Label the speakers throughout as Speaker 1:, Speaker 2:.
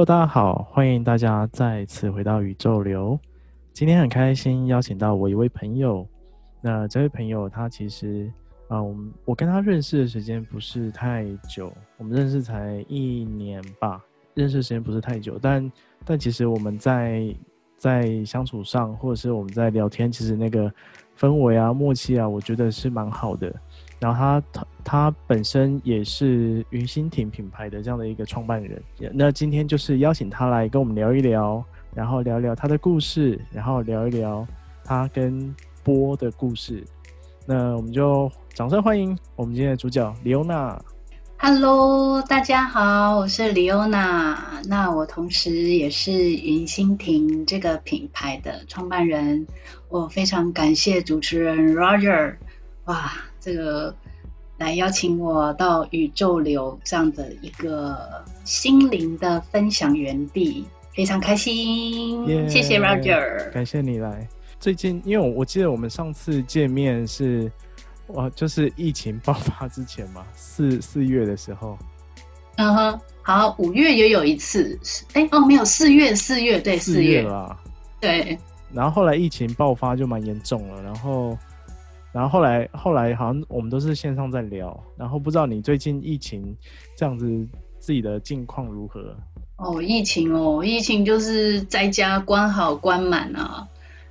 Speaker 1: Hello，大家好，欢迎大家再次回到宇宙流。今天很开心邀请到我一位朋友。那这位朋友他其实啊、我们我跟他认识的时间不是太久，我们认识才一年吧，认识时间不是太久，但但其实我们在在相处上，或者是我们在聊天，其实那个氛围啊、默契啊，我觉得是蛮好的。然后他他他本身也是云心亭品牌的这样的一个创办人。那今天就是邀请他来跟我们聊一聊，然后聊一聊他的故事，然后聊一聊他跟波的故事。那我们就掌声欢迎我们今天的主角李欧娜。
Speaker 2: Hello，大家好，我是李欧娜。那我同时也是云心亭这个品牌的创办人。我非常感谢主持人 Roger。哇！这个来邀请我到宇宙流这样的一个心灵的分享园地，非常开心。Yeah, 谢谢 Roger，
Speaker 1: 感谢你来。最近，因为我我记得我们上次见面是，哇，就是疫情爆发之前嘛，四四月的时候。
Speaker 2: 嗯哼，好，五月也有一次，哎哦，没有，四月四月对，四月
Speaker 1: 啦，
Speaker 2: 对。
Speaker 1: 然后后来疫情爆发就蛮严重了，然后。然后后来后来好像我们都是线上在聊，然后不知道你最近疫情这样子自己的近况如何？
Speaker 2: 哦，疫情哦，疫情就是在家关好关满啊，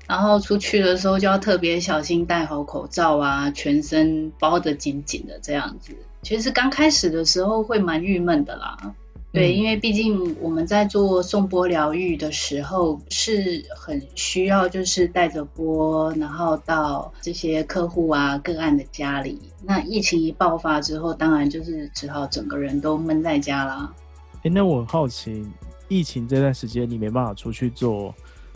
Speaker 2: 然后出去的时候就要特别小心，戴好口罩啊，全身包得紧紧的这样子。其实刚开始的时候会蛮郁闷的啦。对，因为毕竟我们在做送波疗愈的时候，是很需要就是带着波，然后到这些客户啊个案的家里。那疫情一爆发之后，当然就是只好整个人都闷在家啦。
Speaker 1: 哎，那我很好奇，疫情这段时间你没办法出去做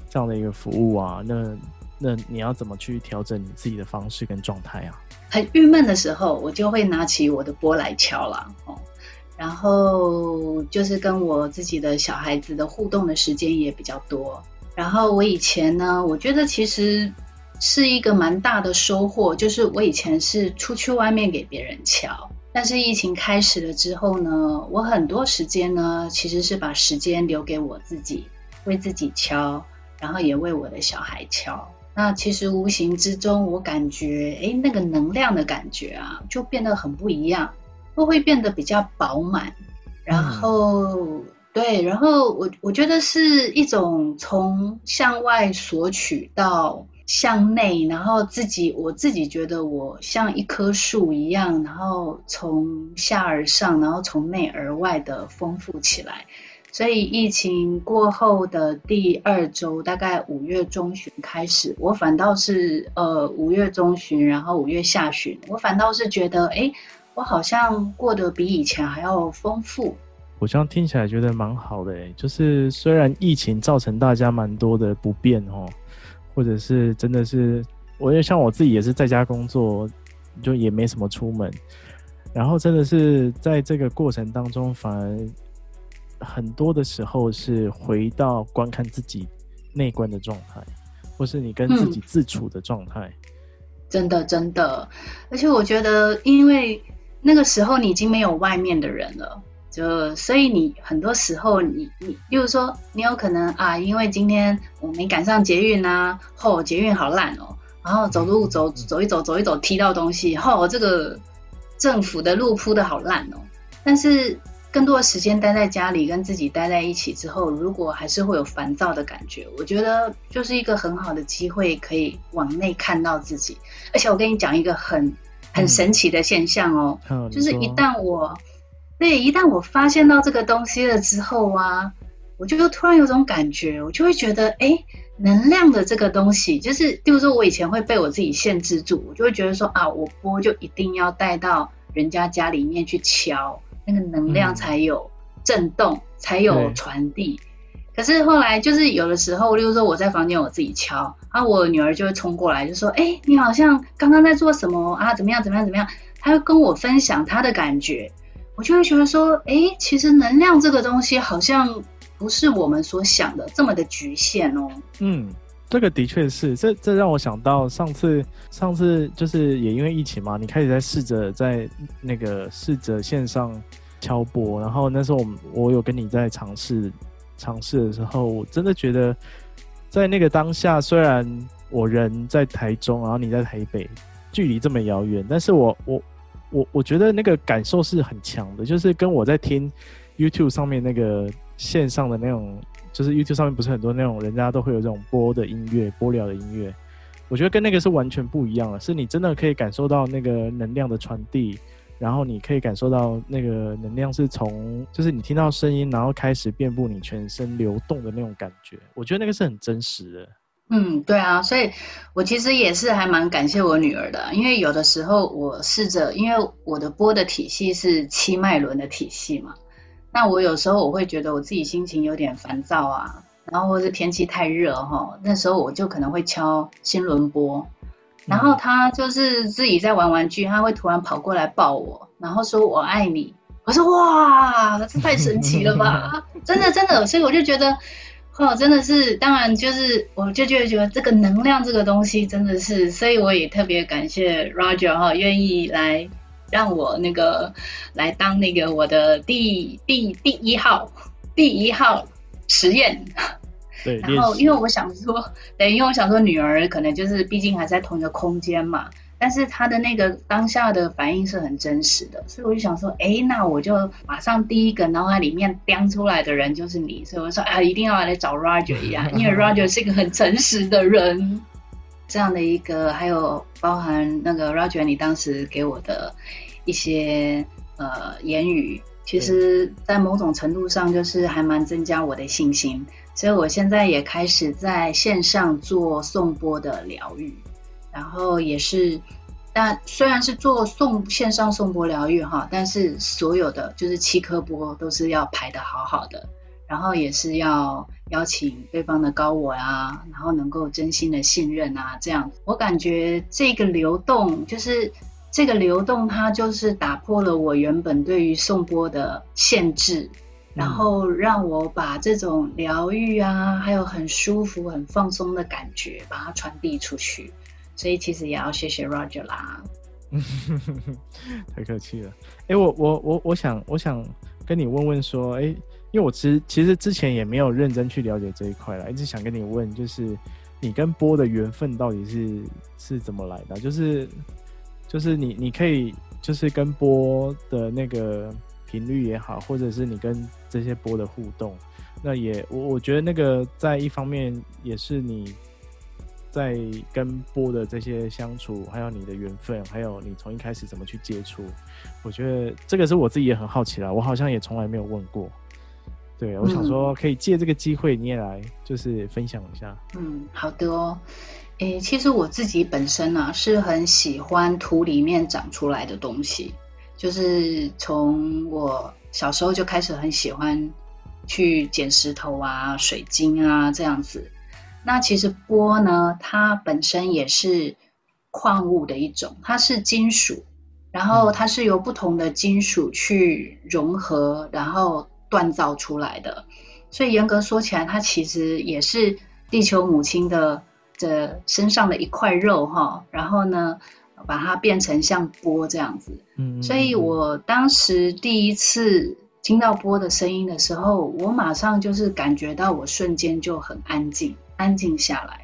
Speaker 1: 这样的一个服务啊，那那你要怎么去调整你自己的方式跟状态啊？
Speaker 2: 很郁闷的时候，我就会拿起我的波来敲啦。哦。然后就是跟我自己的小孩子的互动的时间也比较多。然后我以前呢，我觉得其实是一个蛮大的收获，就是我以前是出去外面给别人敲，但是疫情开始了之后呢，我很多时间呢，其实是把时间留给我自己，为自己敲，然后也为我的小孩敲。那其实无形之中，我感觉，哎，那个能量的感觉啊，就变得很不一样。都会变得比较饱满，然后、嗯、对，然后我我觉得是一种从向外索取到向内，然后自己我自己觉得我像一棵树一样，然后从下而上，然后从内而外的丰富起来。所以疫情过后的第二周，大概五月中旬开始，我反倒是呃五月中旬，然后五月下旬，我反倒是觉得哎。诶我好像过得比以前还要丰富。
Speaker 1: 我这样听起来觉得蛮好的诶，就是虽然疫情造成大家蛮多的不便哦，或者是真的是，我也像我自己也是在家工作，就也没什么出门，然后真的是在这个过程当中，反而很多的时候是回到观看自己内观的状态，或是你跟自己自处的状态。嗯，
Speaker 2: 真的真的，而且我觉得因为。那个时候你已经没有外面的人了，就所以你很多时候你你，例如说你有可能啊，因为今天我没赶上捷运啊，后、哦、捷运好烂哦，然后走路走走一走走一走踢到东西，后、哦、这个政府的路铺的好烂哦。但是更多的时间待在家里跟自己待在一起之后，如果还是会有烦躁的感觉，我觉得就是一个很好的机会，可以往内看到自己。而且我跟你讲一个很。很神奇的现象哦，嗯、就是一旦我，对，一旦我发现到这个东西了之后啊，我就突然有种感觉，我就会觉得，哎，能量的这个东西，就是，比如说我以前会被我自己限制住，我就会觉得说啊，我播就一定要带到人家家里面去敲，那个能量才有震动，嗯、才有传递。可是后来就是有的时候，例如说我在房间我自己敲，然后我女儿就会冲过来就说：“哎，你好像刚刚在做什么啊？怎么样？怎么样？怎么样？”她会跟我分享她的感觉，我就会觉得说：“哎，其实能量这个东西好像不是我们所想的这么的局限哦。”
Speaker 1: 嗯，这个的确是，这这让我想到上次上次就是也因为疫情嘛，你开始在试着在那个试着线上敲钵，然后那时候我我有跟你在尝试尝试的时候，我真的觉得在那个当下，虽然我人在台中，然后你在台北，距离这么遥远，但是我我我我觉得那个感受是很强的，就是跟我在听 YouTube 上面那个线上的那种，就是 YouTube 上面不是很多那种人家都会有这种播的音乐，播聊的音乐。我觉得跟那个是完全不一样的，是你真的可以感受到那个能量的传递，然后你可以感受到那个能量是从，就是你听到声音，然后开始遍布你全身流动的那种感觉。我觉得那个是很真实的。
Speaker 2: 嗯，对啊，所以我其实也是还蛮感谢我女儿的，因为有的时候我试着，因为我的波的体系是七脉轮的体系嘛，那我有时候我会觉得我自己心情有点烦躁啊。然后或是天气太热哈，那时候我就可能会敲心轮波，然后他就是自己在玩玩具，他会突然跑过来抱我，然后说我爱你。我说哇，这太神奇了吧！真的真的，所以我就觉得，哦，真的是，当然就是，我就觉得觉得这个能量这个东西真的是，所以我也特别感谢 Roger 哈，愿意来让我那个来当那个我的第第第一号第一号。实验，
Speaker 1: 对，
Speaker 2: 然后因为我想说，对，因为我想说，女儿可能就是毕竟还在同一个空间嘛，但是她的那个当下的反应是很真实的，所以我就想说，哎，那我就马上第一个脑海里面颠出来的人就是你，所以我说啊，一定要来找 Roger 一样，因为 Roger 是一个很诚实的人，这样的一个，还有包含那个 Roger 你当时给我的一些呃言语。其实，在某种程度上，就是还蛮增加我的信心，所以我现在也开始在线上做颂钵的疗愈，然后也是，但虽然是做颂线上颂钵疗愈哈，但是所有的就是七颗钵都是要排得好好的，然后也是要邀请对方的高我啊，然后能够真心的信任啊，这样我感觉这个流动就是。这个流动，它就是打破了我原本对于颂钵的限制，然后让我把这种疗愈啊，还有很舒服、很放松的感觉，把它传递出去。所以其实也要谢谢 Roger 啦。
Speaker 1: 太客气了。哎，我我我我想我想跟你问问说，哎，因为我其实其实之前也没有认真去了解这一块啦，一直想跟你问，就是你跟波的缘分到底是是怎么来的？就是。就是你，你可以就是跟波的那个频率也好，或者是你跟这些波的互动，那也我我觉得那个在一方面也是你在跟波的这些相处，还有你的缘分，还有你从一开始怎么去接触，我觉得这个是我自己也很好奇啦，我好像也从来没有问过。对，我想说可以借这个机会你也来就是分享一下。
Speaker 2: 嗯，好的哦。诶，其实我自己本身呢、啊、是很喜欢土里面长出来的东西，就是从我小时候就开始很喜欢去捡石头啊、水晶啊这样子。那其实钵呢，它本身也是矿物的一种，它是金属，然后它是由不同的金属去融合，然后锻造出来的。所以严格说起来，它其实也是地球母亲的。这身上的一块肉哈，然后呢，把它变成像波这样子。嗯，所以我当时第一次听到波的声音的时候，我马上就是感觉到我瞬间就很安静，安静下来。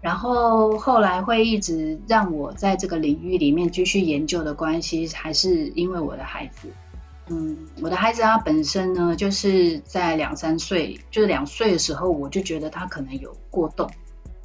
Speaker 2: 然后后来会一直让我在这个领域里面继续研究的关系，还是因为我的孩子。嗯，我的孩子他本身呢，就是在两三岁，就是两岁的时候，我就觉得他可能有过动。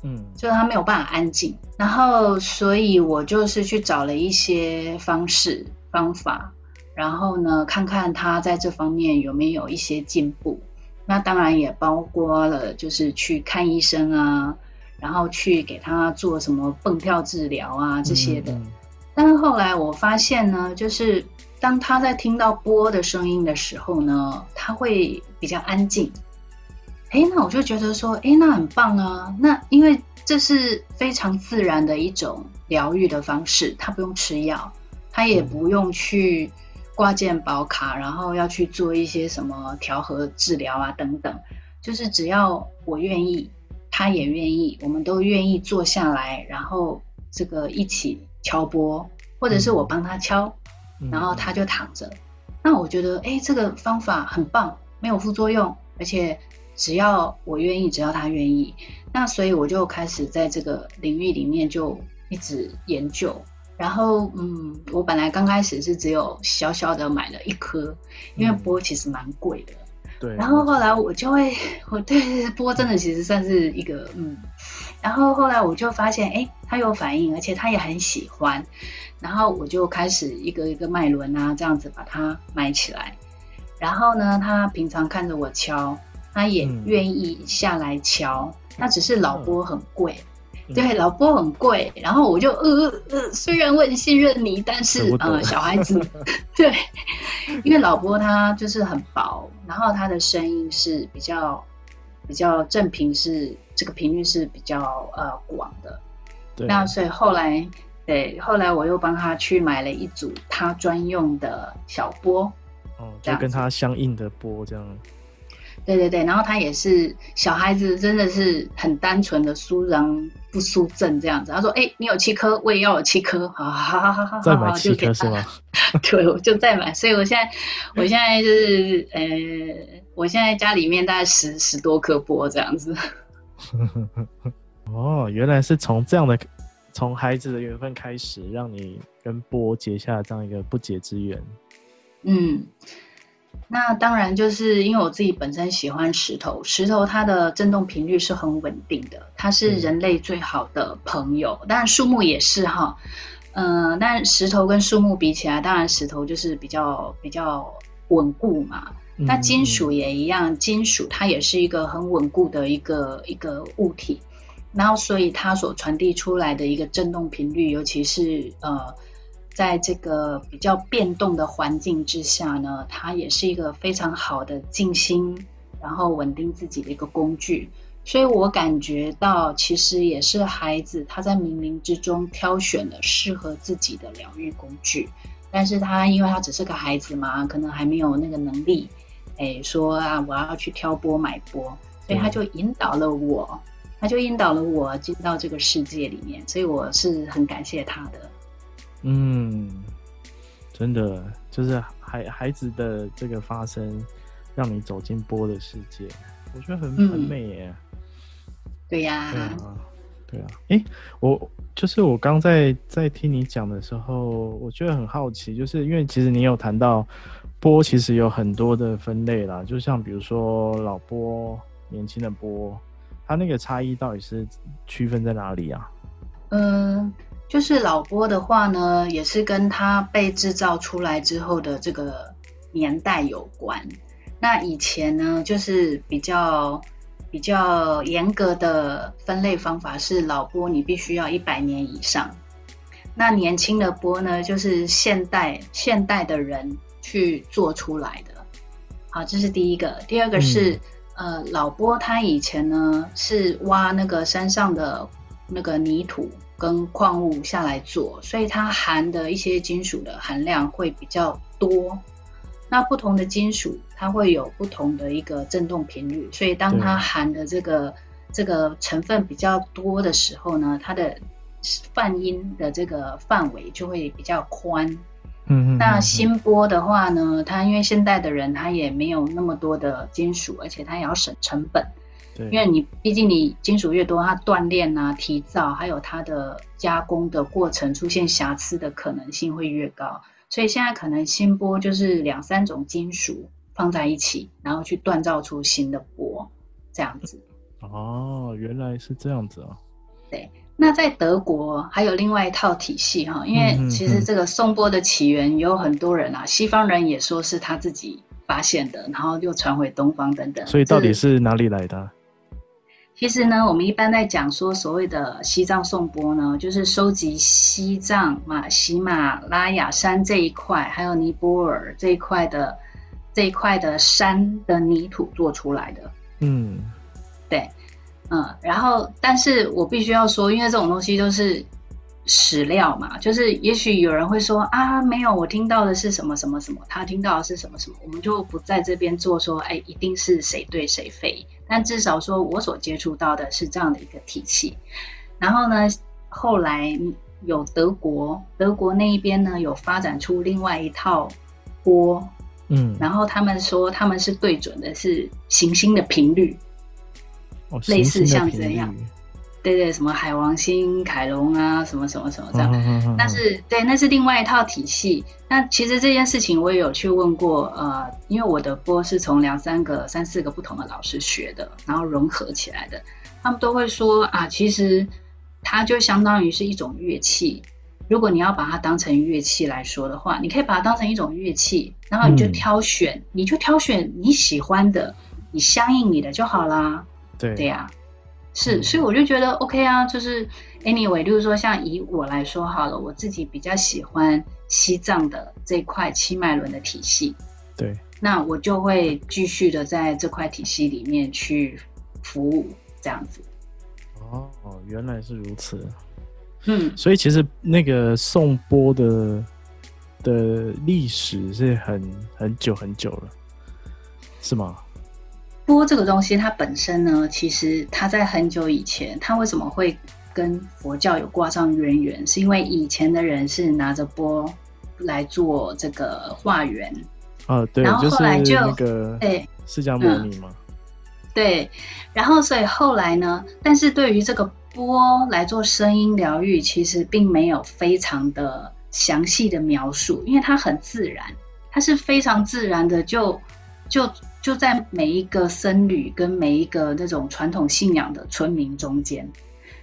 Speaker 2: 嗯，就是他没有办法安静，然后所以我就是去找了一些方式方法，然后呢，看看他在这方面有没有一些进步。那当然也包括了，就是去看医生啊，然后去给他做什么蹦跳治疗啊这些的。嗯嗯。但是后来我发现呢，就是当他在听到波的声音的时候呢，他会比较安静。哎，那我就觉得说，哎，那很棒啊。那因为这是非常自然的一种疗愈的方式，他不用吃药，他也不用去挂件保卡，然后要去做一些什么调和治疗啊等等。就是只要我愿意，他也愿意，我们都愿意坐下来，然后这个一起敲波，或者是我帮他敲，然后他就躺着。那我觉得，哎，这个方法很棒，没有副作用，而且只要我愿意，只要他愿意，那所以我就开始在这个领域里面就一直研究。然后，嗯，我本来刚开始是只有小小的买了一颗，因为波其实蛮贵的。
Speaker 1: 嗯、对。
Speaker 2: 然后后来我就会，我对波真的其实算是一个，嗯。然后后来我就发现，哎，他有反应，而且他也很喜欢。然后我就开始一个一个脉轮啊，这样子把它买起来。然后呢，他平常看着我敲，他也愿意下来敲。那、嗯、只是老波很贵。嗯对，老波很贵，然后我就呃呃，虽然我很信任你，但是呃，小孩子，对，因为老波它就是很薄，然后它的声音是比较比较正频，是这个频率是比较呃广的。那所以后来，对，后来我又帮他去买了一组他专用的小波，
Speaker 1: 哦，就跟他相应的波这样。
Speaker 2: 对对对，然后他也是小孩子，真的是很单纯的输让不输正这样子。他说：“哎，你有七颗，我也要有七颗，好好好好好，
Speaker 1: 再买七颗是吗？”
Speaker 2: 对，我就再买。所以我现在，我现在就是呃，我现在家里面大概十十多颗波这样子。
Speaker 1: 哦，原来是从这样的，从孩子的缘分开始，让你跟波结下这样一个不解之缘。
Speaker 2: 嗯。那当然，就是因为我自己本身喜欢石头，石头它的振动频率是很稳定的，它是人类最好的朋友。当然树木也是哈，嗯、呃，但石头跟树木比起来，当然石头就是比较比较稳固嘛。那金属也一样，金属它也是一个很稳固的一个一个物体，然后所以它所传递出来的一个振动频率，尤其是呃。在这个比较变动的环境之下呢，它也是一个非常好的静心，然后稳定自己的一个工具。所以我感觉到，其实也是孩子他在冥冥之中挑选了适合自己的疗愈工具。但是他因为他只是个孩子嘛，可能还没有那个能力，哎，说啊，我要去挑拨买拨，所以他就引导了我，他就引导了我进到这个世界里面。所以我是很感谢他的。
Speaker 1: 嗯，真的就是孩孩子的这个发生，让你走进波的世界，我觉得很、嗯、很美耶。
Speaker 2: 对呀，
Speaker 1: 对啊，对啊。哎，我就是我刚在在听你讲的时候，我觉得很好奇，就是因为其实你有谈到波，其实有很多的分类啦，就像比如说老波、年轻的波，它那个差异到底是区分在哪里啊？
Speaker 2: 嗯。就是老波的话呢，也是跟他被制造出来之后的这个年代有关。那以前呢，就是比较比较严格的分类方法是老波，你必须要一百年以上。那年轻的波呢，就是现代现代的人去做出来的。好，这是第一个。第二个是，嗯、呃，老波他以前呢是挖那个山上的那个泥土。跟矿物下来做，所以它含的一些金属的含量会比较多。那不同的金属，它会有不同的一个振动频率，所以当它含的这个这个成分比较多的时候呢，它的泛音的这个范围就会比较宽。嗯嗯。那新波的话呢，它因为现代的人他也没有那么多的金属，而且他也要省成本。对，因为你毕竟你金属越多，它锻炼啊、提造，还有它的加工的过程出现瑕疵的可能性会越高，所以现在可能新波就是两三种金属放在一起，然后去锻造出新的波，这样子。
Speaker 1: 哦，原来是这样子啊。
Speaker 2: 对，那在德国还有另外一套体系哈，因为其实这个颂钵的起源有很多人啊，西方人也说是他自己发现的，然后又传回东方等等。
Speaker 1: 所以到底是哪里来的？
Speaker 2: 其实呢，我们一般在讲说所谓的西藏颂钵呢，就是收集西藏嘛，喜马拉雅山这一块，还有尼泊尔这一块的这一块的山的泥土做出来的。嗯，对，嗯，然后，但是我必须要说，因为这种东西都是。史料嘛，就是也许有人会说啊，没有，我听到的是什么什么什么，他听到的是什么什么，我们就不在这边做说，哎，一定是谁对谁非。但至少说我所接触到的是这样的一个体系。然后呢，后来有德国，德国那一边呢有发展出另外一套波，嗯，然后他们说他们是对准的是行星的频率，哦、类似像这样。对对，什么海王星、凯龙啊，什么什么什么这样，嗯、但是对，那是另外一套体系。那其实这件事情我也有去问过，呃，因为我的波是从两三个、三四个不同的老师学的，然后融合起来的。他们都会说啊，其实它就相当于是一种乐器。如果你要把它当成乐器来说的话，你可以把它当成一种乐器，然后你就挑选，嗯、你就挑选你喜欢的，你相应你的就好啦。
Speaker 1: 对
Speaker 2: 对呀。是，所以我就觉得 OK 啊，就是 anyway，就是说，像以我来说好了，我自己比较喜欢西藏的这块七脉轮的体系，
Speaker 1: 对，
Speaker 2: 那我就会继续的在这块体系里面去服务，这样子。
Speaker 1: 哦，原来是如此。嗯，所以其实那个颂钵的的历史是很很久很久了，是吗？
Speaker 2: 钵这个东西，它本身呢，其实它在很久以前，它为什么会跟佛教有挂上渊源？是因为以前的人是拿着波来做这个化缘。
Speaker 1: 啊，对，然后后来就那个对释迦牟尼嘛。
Speaker 2: 对，然后所以后来呢，但是对于这个波来做声音疗愈，其实并没有非常的详细的描述，因为它很自然，它是非常自然的就就。就在每一个僧侣跟每一个那种传统信仰的村民中间，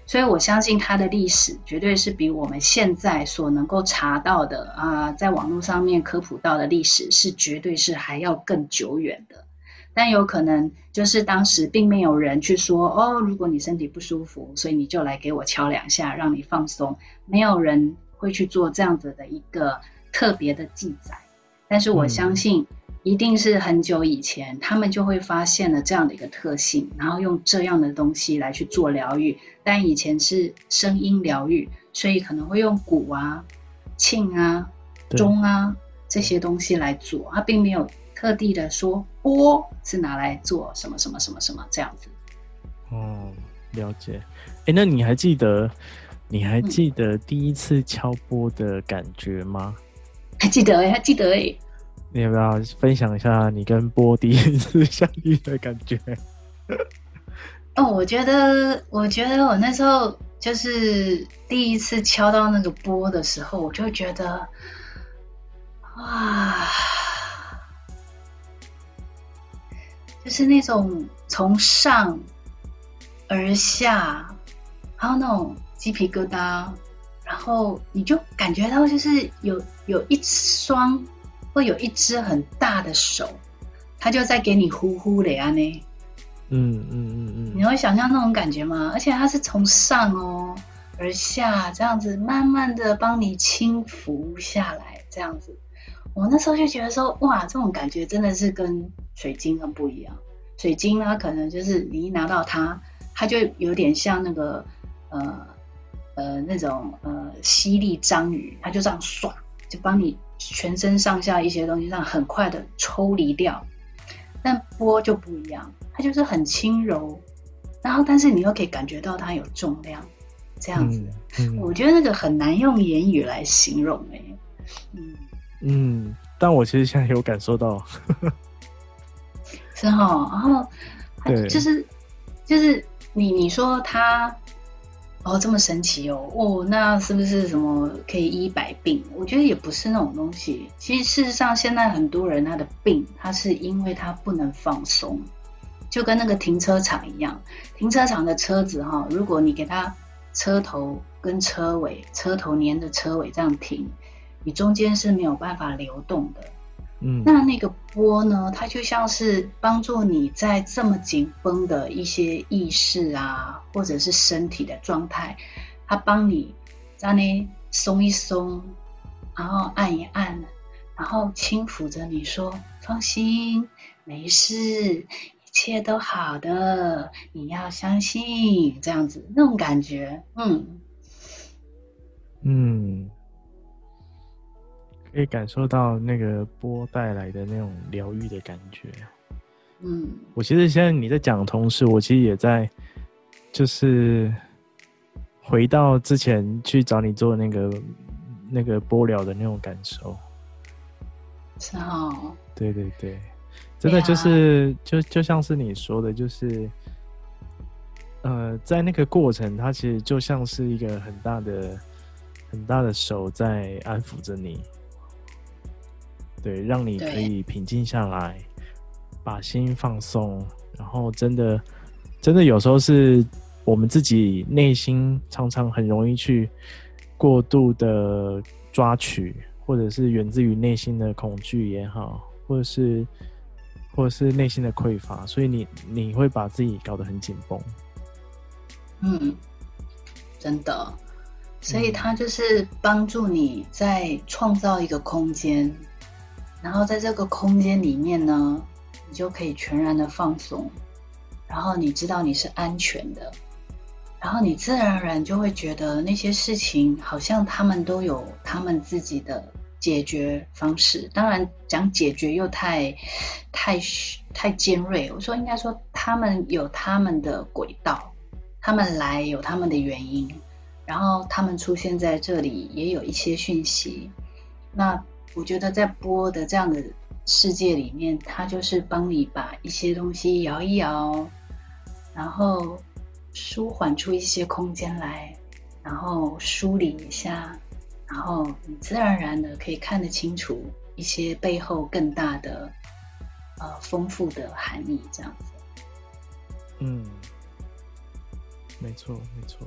Speaker 2: 所以我相信它的历史绝对是比我们现在所能够查到的啊，在网络上面科普到的历史是绝对是还要更久远的。但有可能就是当时并没有人去说哦，如果你身体不舒服，所以你就来给我敲两下，让你放松。没有人会去做这样子的一个特别的记载。但是我相信。嗯一定是很久以前，他们就会发现了这样的一个特性，然后用这样的东西来去做疗愈。但以前是声音疗愈，所以可能会用鼓啊、磬啊、钟啊这些东西来做，他并没有特地的说波是拿来做什么什么什么什么这样子。
Speaker 1: 哦，了解。哎，那你还记得你还记得第一次敲波的感觉吗？
Speaker 2: 还记得哎，还记得哎。
Speaker 1: 你要不要分享一下你跟波迪一 次相遇的感觉？
Speaker 2: 哦，我觉得，我觉得我那时候就是第一次敲到那个波的时候，我就觉得，哇，就是那种从上而下，还有那种鸡皮疙瘩，然后你就感觉到就是有有一双。会有一只很大的手，它就在给你呼呼的呀呢。嗯嗯嗯嗯，你会想象那种感觉吗？而且它是从上哦而下，这样子慢慢的帮你轻浮下来，这样子。我那时候就觉得说，哇，这种感觉真的是跟水晶很不一样。水晶它可能就是你一拿到它，它就有点像那个呃呃那种呃吸力章鱼，它就这样唰就帮你。全身上下一些东西上很快的抽离掉，但波就不一样，它就是很轻柔，然后但是你又可以感觉到它有重量，这样子，嗯嗯、我觉得那个很难用言语来形容哎、欸，
Speaker 1: 嗯。嗯，但我其实现在有感受到，
Speaker 2: 是哈，然后就是就是你你说他。哦，这么神奇哦！哦，那是不是什么可以医百病？我觉得也不是那种东西。其实事实上，现在很多人他的病，他是因为他不能放松，就跟那个停车场一样。停车场的车子哈，如果你给他车头跟车尾，车头粘着车尾这样停，你中间是没有办法流动的。嗯，那那个波呢？它就像是帮助你在这么紧绷的一些意识啊，或者是身体的状态，它帮你在那松一松，然后按一按，然后轻抚着你说：“放心，没事，一切都好的，你要相信。”这样子那种感觉，嗯
Speaker 1: 嗯。可以感受到那个波带来的那种疗愈的感觉。嗯，我其实现在你在讲的同时，我其实也在，就是回到之前去找你做那个那个波疗的那种感受。
Speaker 2: 是哦。
Speaker 1: 对对对，真的就是、啊、就就像是你说的，就是呃，在那个过程，它其实就像是一个很大的很大的手在安抚着你，对，让你可以平静下来，把心放松，然后真的真的有时候是我们自己内心常常很容易去过度的抓取。或者是源自于内心的恐惧也好，或者是，或者是内心的匮乏，所以你你会把自己搞得很紧绷。
Speaker 2: 嗯，真的，所以它就是帮助你在创造一个空间，嗯、然后在这个空间里面呢，你就可以全然的放松，然后你知道你是安全的。然后你自然而然就会觉得那些事情好像他们都有他们自己的解决方式。当然讲解决又太太太尖锐，我说应该说他们有他们的轨道，他们来有他们的原因，然后他们出现在这里也有一些讯息。那我觉得在波的这样的世界里面，它就是帮你把一些东西摇一摇，然后。舒缓出一些空间来，然后梳理一下，然后你自然而然的可以看得清楚一些背后更大的、呃丰富的含义，这样子。
Speaker 1: 嗯，没错，没错。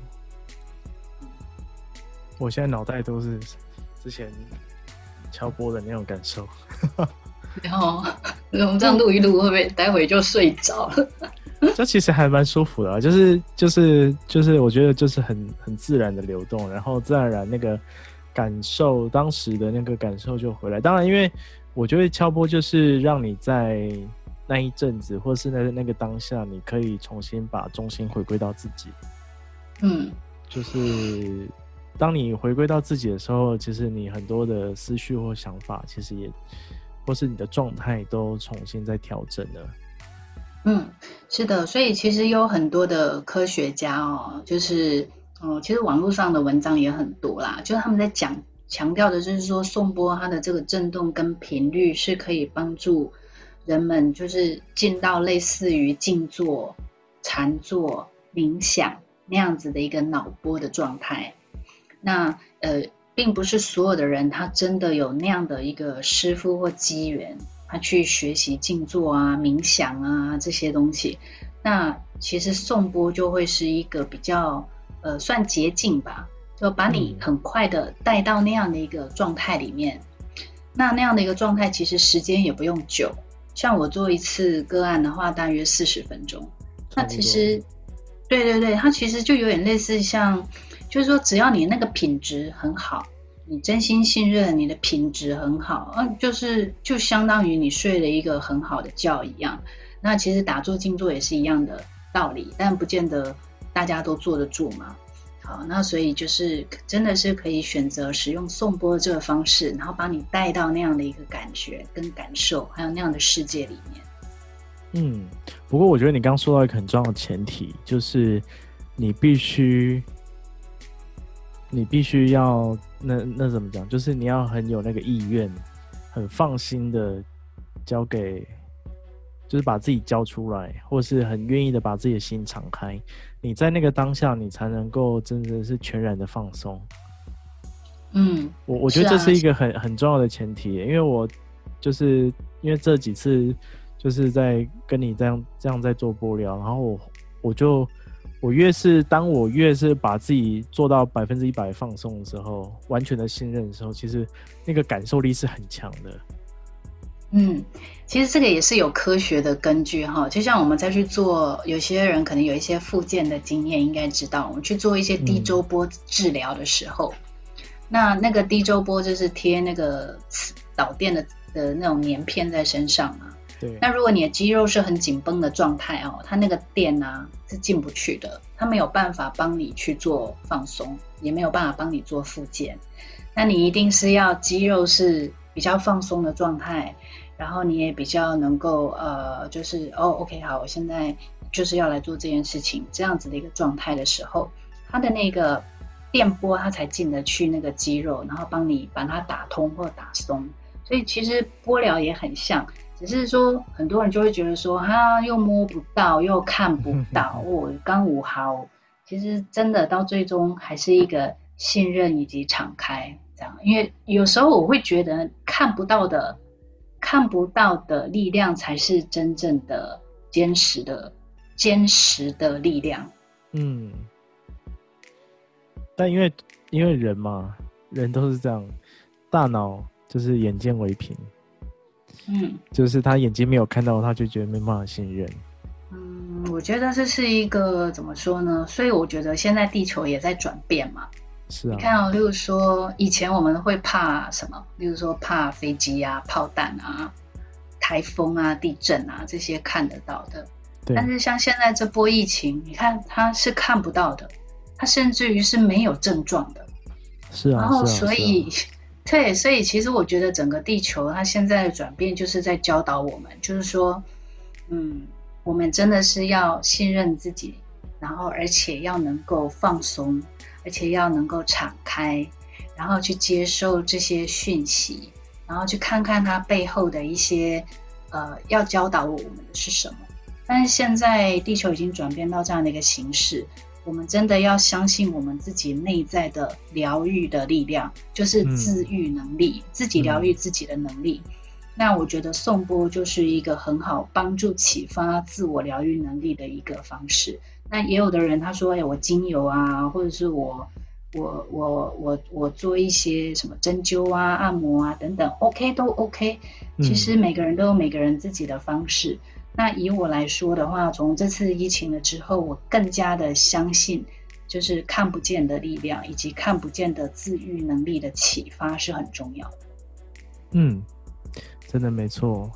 Speaker 1: 我现在脑袋都是之前敲波的那种感受。
Speaker 2: 然后我们这样录一录，会不会待会就睡着了？
Speaker 1: 这其实还蛮舒服的啊，就是就是就是，我觉得就是很很自然的流动，然后自然而然那个感受，当时的那个感受就回来。当然，因为我觉得敲波就是让你在那一阵子，或是那那个当下，你可以重新把重心回归到自己。
Speaker 2: 嗯，
Speaker 1: 就是当你回归到自己的时候，其实你很多的思绪或想法，其实也或是你的状态都重新在调整了。
Speaker 2: 嗯，是的，所以其实有很多的科学家哦，就是哦，其实网络上的文章也很多啦，就是他们在讲强调的就是说，颂钵它的这个震动跟频率是可以帮助人们就是进到类似于静坐、禅坐、冥想那样子的一个脑波的状态。那呃，并不是所有的人他真的有那样的一个师傅或机缘。他去学习静坐啊、冥想啊这些东西，那其实颂钵就会是一个比较呃算捷径吧，就把你很快的带到那样的一个状态里面。那那样的一个状态其实时间也不用久，像我做一次个案的话，大约四十分钟。那其实，对对对，它其实就有点类似像，就是说只要你那个品质很好。你真心信任你的品质很好，嗯，就是就相当于你睡了一个很好的觉一样。那其实打坐静坐也是一样的道理，但不见得大家都坐得住嘛。好，那所以就是真的是可以选择使用颂波这个方式，然后把你带到那样的一个感觉跟感受，还有那样的世界里面。
Speaker 1: 嗯，不过我觉得你刚刚说到一个很重要的前提，就是你必须。你必须要那那怎么讲？就是你要很有那个意愿，很放心的交给，就是把自己交出来，或是很愿意的把自己的心敞开。你在那个当下，你才能够真的是全然的放松。
Speaker 2: 嗯，
Speaker 1: 我我觉得这是一个很很重要的前提，因为我就是因为这几次就是在跟你这样这样在做播聊，然后我我就。我越是当我越是把自己做到百分之一百放松的时候，完全的信任的时候，其实那个感受力是很强的。
Speaker 2: 嗯，其实这个也是有科学的根据哈。就像我们再去做，有些人可能有一些复健的经验，应该知道，我们去做一些低周波治疗的时候，嗯、那那个低周波就是贴那个导电的的那种粘片在身上嘛。那如果你的肌肉是很紧绷的状态哦，它那个电啊是进不去的，它没有办法帮你去做放松，也没有办法帮你做复健。那你一定是要肌肉是比较放松的状态，然后你也比较能够呃，就是哦，OK，好，我现在就是要来做这件事情，这样子的一个状态的时候，它的那个电波它才进得去那个肌肉，然后帮你把它打通或打松。所以其实波疗也很像，只是说很多人就会觉得说，哈，又摸不到，又看不 到，我刚五毫。其实真的到最终还是一个信任以及敞开这样，因为有时候我会觉得看不到的、看不到的力量才是真正的坚实的、坚实的力量。
Speaker 1: 嗯，但因为因为人嘛，人都是这样，大脑就是眼见为凭，
Speaker 2: 嗯，
Speaker 1: 就是他眼睛没有看到，他就觉得没办法信任。
Speaker 2: 嗯，我觉得这是一个怎么说呢？所以我觉得现在地球也在转变嘛。
Speaker 1: 是啊。
Speaker 2: 你看哦，例如说以前我们会怕什么？例如说怕飞机啊、炮弹啊、台风啊、地震啊这些看得到的。
Speaker 1: 对。
Speaker 2: 但是像现在这波疫情，你看它是看不到的，它甚至于是没有症状的。
Speaker 1: 是啊。
Speaker 2: 然后所以，
Speaker 1: 是啊，是啊。
Speaker 2: 对，所以其实我觉得整个地球它现在的转变，就是在教导我们，就是说，嗯。我们真的是要信任自己，然后而且要能够放松，而且要能够敞开，然后去接受这些讯息，然后去看看它背后的一些，呃，要教导我们的是什么。但是现在地球已经转变到这样的一个形式，我们真的要相信我们自己内在的疗愈的力量，就是自愈能力，嗯、自己疗愈自己的能力。嗯那我觉得颂钵就是一个很好帮助启发自我疗愈能力的一个方式。那也有的人他说：“哎，我精油啊，或者是我我我我我做一些什么针灸啊、按摩啊等等，OK 都 OK。其实每个人都有每个人自己的方式。嗯。那以我来说的话，从这次疫情了之后，我更加的相信，就是看不见的力量以及看不见的自愈能力的启发是很重要的。
Speaker 1: 嗯。真的没错，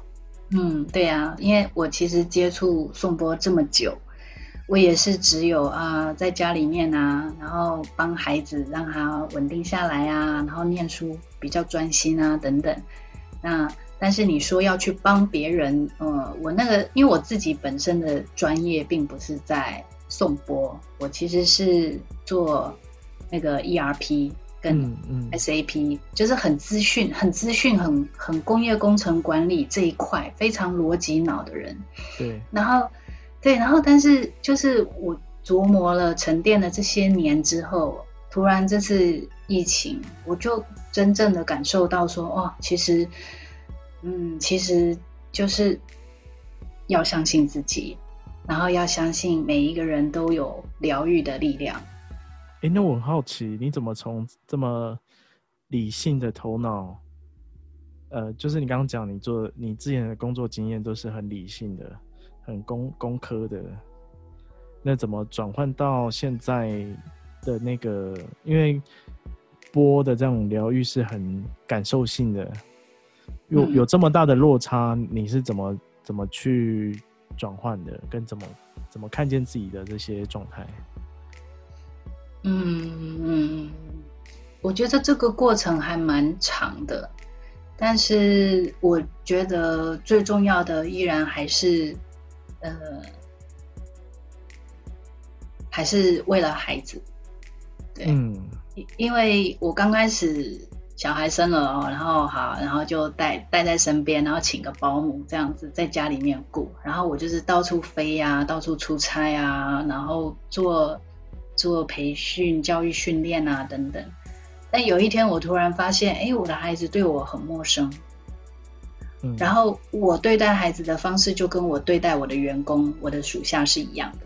Speaker 2: 嗯，对呀、啊，因为我其实接触颂钵这么久，我也是只有啊，在家里面啊，然后帮孩子让他稳定下来啊，然后念书比较专心啊，等等。那但是你说要去帮别人，呃，我那个因为我自己本身的专业并不是在颂播，我其实是做那个 ERP。跟 SAP、嗯嗯、就是很资讯、很资讯、很很工业工程管理这一块非常逻辑脑的人。
Speaker 1: 对，
Speaker 2: 然后对，然后但是就是我琢磨了、沉淀了这些年之后，突然这次疫情，我就真正的感受到说，哦，其实，嗯，其实就是要相信自己，然后要相信每一个人都有疗愈的力量。
Speaker 1: 哎、欸，那我很好奇，你怎么从这么理性的头脑，呃，就是你刚刚讲，你做你之前的工作经验都是很理性的、很工工科的，那怎么转换到现在的那个？因为波的这种疗愈是很感受性的，有有这么大的落差，你是怎么怎么去转换的？跟怎么怎么看见自己的这些状态？
Speaker 2: 嗯嗯，我觉得这个过程还蛮长的，但是我觉得最重要的依然还是，呃，还是为了孩子。对，嗯，因为我刚开始小孩生了哦，然后好，然后就带带在身边，然后请个保姆这样子在家里面顾，然后我就是到处飞呀，到处出差啊，然后做。做培训、教育训练啊，等等。但有一天，我突然发现，哎，我的孩子对我很陌生。嗯。然后我对待孩子的方式，就跟我对待我的员工、我的属下是一样的。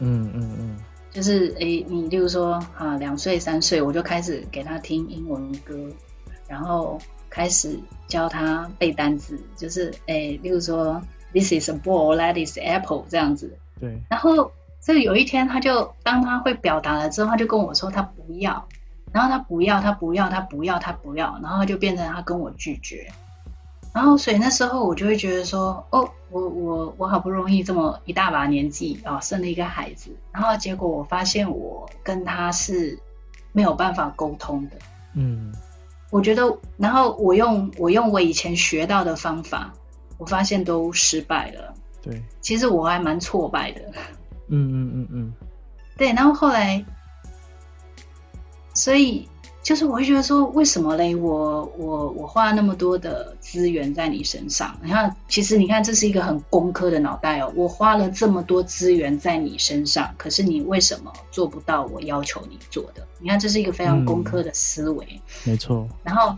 Speaker 1: 嗯嗯嗯。就是，
Speaker 2: 哎，你例如说，啊，两岁、三岁，我就开始给他听英文歌，然后开始教他背单词，就是，哎，例如说，This is a ball, that is apple，这样子。
Speaker 1: 对。
Speaker 2: 然后。这有一天，他就当他会表达了之后，他就跟我说他不要，然后他不要，他不要，他不要，他不要，然后他就变成他跟我拒绝。然后所以那时候我就会觉得说，哦，我我我好不容易这么一大把年纪啊，生了一个孩子，然后结果我发现我跟他是没有办法沟通的。
Speaker 1: 嗯，
Speaker 2: 我觉得，然后我用我用我以前学到的方法，我发现都失败了。
Speaker 1: 对，
Speaker 2: 其实我还蛮挫败的。
Speaker 1: 嗯嗯嗯嗯，
Speaker 2: 对，然后后来，所以就是我会觉得说，为什么嘞？我我我花那么多的资源在你身上，你看，其实你看，这是一个很工科的脑袋哦。我花了这么多资源在你身上，可是你为什么做不到我要求你做的？你看，这是一个非常工科的思维。
Speaker 1: 嗯，没错。
Speaker 2: 然后，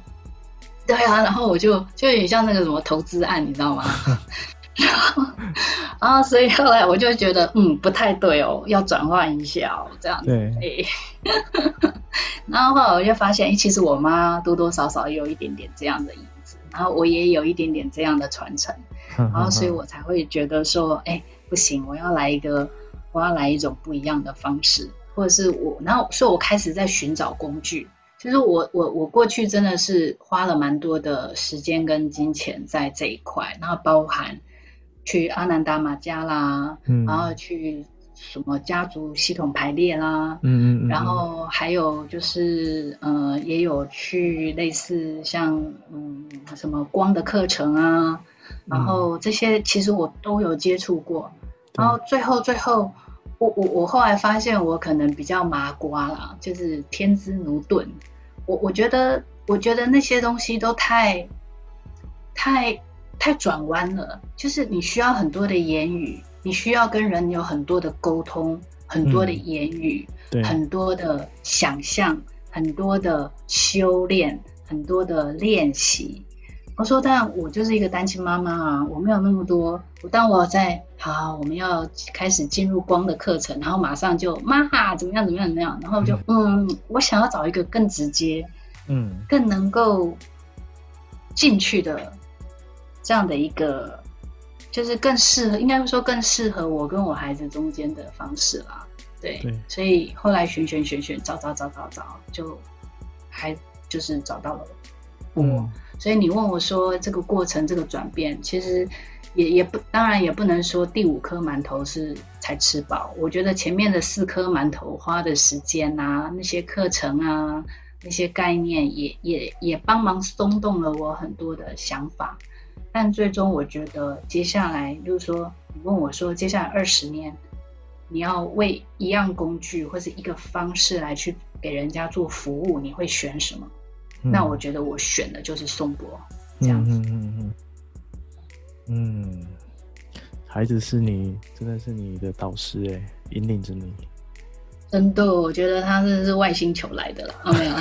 Speaker 2: 对啊，然后我就就有点像那个什么投资案，你知道吗？然后，然后，所以后来我就觉得，嗯，不太对哦，要转换一下哦，这样子。对。然后后来我就发现，其实我妈多多少少也有一点点这样的影子，然后我也有一点点这样的传承，然后所以我才会觉得说，哎，不行，我要来一个，我要来一种不一样的方式，或者是我，然后所以我开始在寻找工具。就是我我我过去真的是花了蛮多的时间跟金钱在这一块，然后包含。去阿南达玛家啦，嗯，然后去什么家族系统排列啦，嗯嗯，然后还有就是呃，也有去类似像嗯什么光的课程啊，然后这些其实我都有接触过，然后最后最后我我我后来发现我可能比较麻瓜啦，就是天资奴钝，我我觉得我觉得那些东西都太太。太转弯了，就是你需要很多的言语，你需要跟人有很多的沟通，很多的言语，嗯、很多的想象，很多的修炼，很多的练习。我说，但我就是一个单亲妈妈啊，我没有那么多。但我在好，我们要开始进入光的课程，然后马上就妈哈，怎么样怎么样怎么样，然后就嗯，嗯，我想要找一个更直接，嗯，更能够进去的。这样的一个，就是更适合，应该说更适合我跟我孩子中间的方式啦。对，对，所以后来选选选选，找找找找找，就还就是找到了我。嗯，所以你问我说这个过程，这个转变，其实也也不，当然也不能说第五颗馒头是才吃饱。我觉得前面的四颗馒头花的时间啊，那些课程啊，那些概念也，也也也帮忙松动了我很多的想法。但最终，我觉得接下来，就是说，你问我说，接下来二十年，你要为一样工具或是一个方式来去给人家做服务，你会选什么？嗯、那我觉得我选的就是宋博这样子。嗯嗯嗯
Speaker 1: 嗯，孩子是你，真的是你的导师哎，引领着你。
Speaker 2: 真的，我觉得他真的是外星球来的了。没有。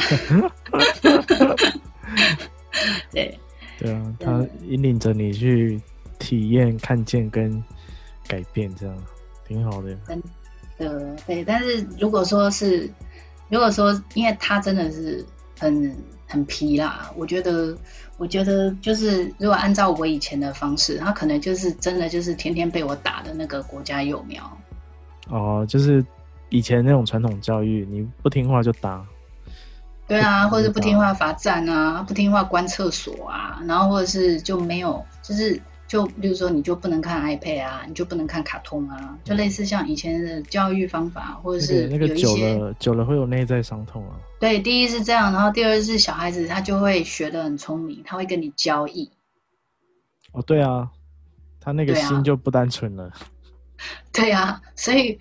Speaker 2: 对。
Speaker 1: 对啊，他引领着你去体验、看见跟改变，这样挺好的。
Speaker 2: 真的，对。但是如果说是，如果说，因为他真的是很很皮啦，我觉得，我觉得就是，如果按照我以前的方式，他可能就是真的就是天天被我打的那个国家幼苗。
Speaker 1: 哦，就是以前那种传统教育，你不听话就打。
Speaker 2: 对啊，或者是不听话罚站啊，不听话关厕所啊，然后或者是就没有，就是就比如说你就不能看 iPad 啊，你就不能看卡通啊，就类似像以前的教育方法，或者是
Speaker 1: 那个久了久了会有内在伤痛啊。
Speaker 2: 对，第一是这样，然后第二是小孩子他就会学得很聪明，他会跟你交易。
Speaker 1: 哦，对啊，他那个心就不单纯了。
Speaker 2: 对啊，所以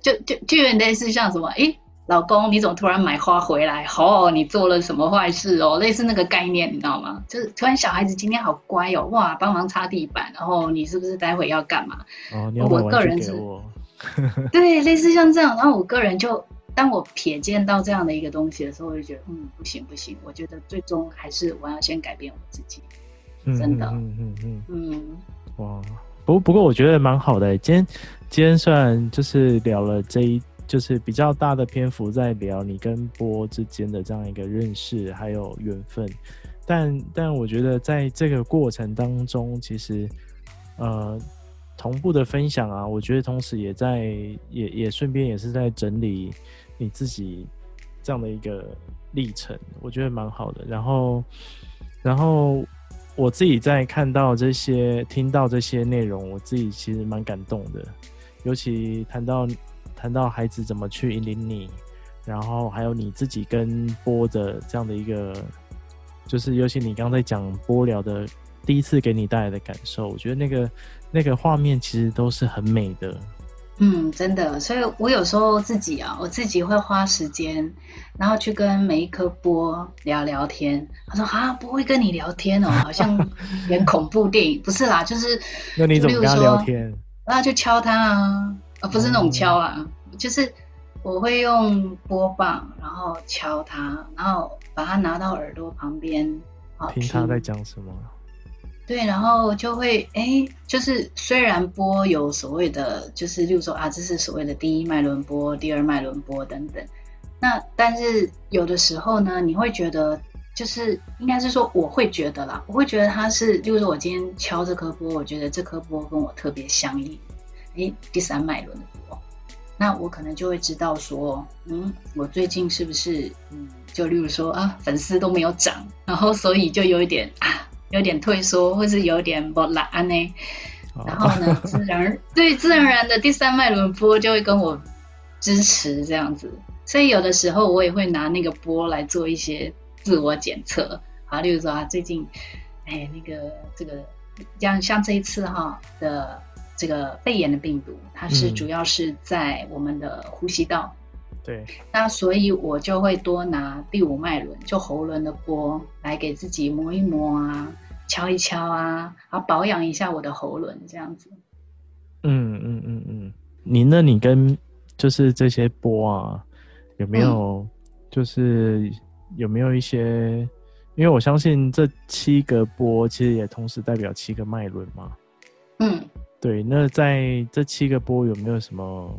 Speaker 2: 就就就有点类似像什么，诶老公，你怎么突然买花回来？哦，你做了什么坏事哦？类似那个概念，你知道吗？就是突然小孩子今天好乖哦，哇，帮忙擦地板，然后你是不是待会要干嘛？
Speaker 1: 哦，你要我个人是，
Speaker 2: 对，类似像这样。然后我个人就，当我瞥见到这样的一个东西的时候，我就觉得，嗯，不行不行，我觉得最终还是我要先改变我自己，真的，嗯嗯嗯嗯，
Speaker 1: 哇，不不过我觉得蛮好的。今天今天虽然就是聊了这一。就是比较大的篇幅在聊你跟波之间的这样一个认识，还有缘分，但但我觉得在这个过程当中，其实呃同步的分享啊，我觉得同时也在也也顺便也是在整理你自己这样的一个历程，我觉得蛮好的。然后然后我自己在看到这些、听到这些内容，我自己其实蛮感动的，尤其谈到。谈到孩子怎么去引领你，然后还有你自己跟波的这样的一个，就是尤其你刚才讲波聊的第一次给你带来的感受，我觉得那个那个画面其实都是很美的，
Speaker 2: 嗯，真的，所以我有时候自己啊，我自己会花时间，然后去跟每一颗波聊聊天。他说啊，不会跟你聊天哦，好像演恐怖电影，不是啦，就是
Speaker 1: 那你怎么跟他聊天？
Speaker 2: 然后就敲他啊，啊，不是那种敲啊，嗯、就是我会用波棒，然后敲它，然后把它拿到耳朵旁边，
Speaker 1: 好听他在讲什么。
Speaker 2: 对，然后就会哎，就是虽然波有所谓的，就是例如说啊，这是所谓的第一脉轮波、第二脉轮波等等。那但是有的时候呢，你会觉得，就是应该是说，我会觉得啦，我会觉得它是，例如说我今天敲这颗波，我觉得这颗波跟我特别相应。哎，第三脉轮那我可能就会知道说，嗯，我最近是不是，嗯，就例如说啊，粉丝都没有涨，然后所以就有一点啊。有点退缩，或是有点不懒呢，然后呢，自然 对自然而然的第三脉轮波就会跟我支持这样子，所以有的时候我也会拿那个波来做一些自我检测啊，例如说啊，最近哎那个这个像像这一次哈的这个肺炎的病毒，它是主要是在我们的呼吸道。嗯
Speaker 1: 对，
Speaker 2: 那所以我就会多拿第五脉轮，就喉轮的波来给自己磨一磨啊，敲一敲啊，然后保养一下我的喉轮，这样子。
Speaker 1: 嗯嗯嗯嗯，你那你跟就是这些波啊，有没有就是有没有一些？嗯、因为我相信这七个波其实也同时代表七个脉轮嘛。
Speaker 2: 嗯，
Speaker 1: 对，那在这七个波有没有什么？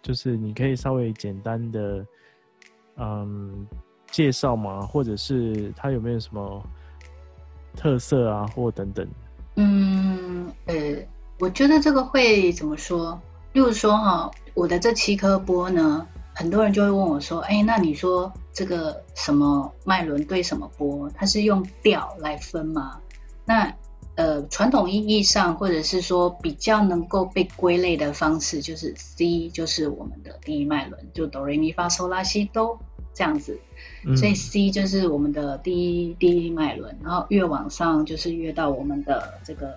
Speaker 1: 就是你可以稍微简单的，嗯，介绍吗？或者是它有没有什么特色啊，或等等？
Speaker 2: 嗯，呃，我觉得这个会怎么说？例如说哈，我的这七颗波呢，很多人就会问我说：“哎，那你说这个什么脉轮对什么波？它是用调来分吗？”那呃，传统意义上，或者是说比较能够被归类的方式，就是 C 就是我们的第一脉轮，就哆来咪发嗦拉西哆这样子，嗯、所以 C 就是我们的第一第一脉轮，然后越往上就是越到我们的这个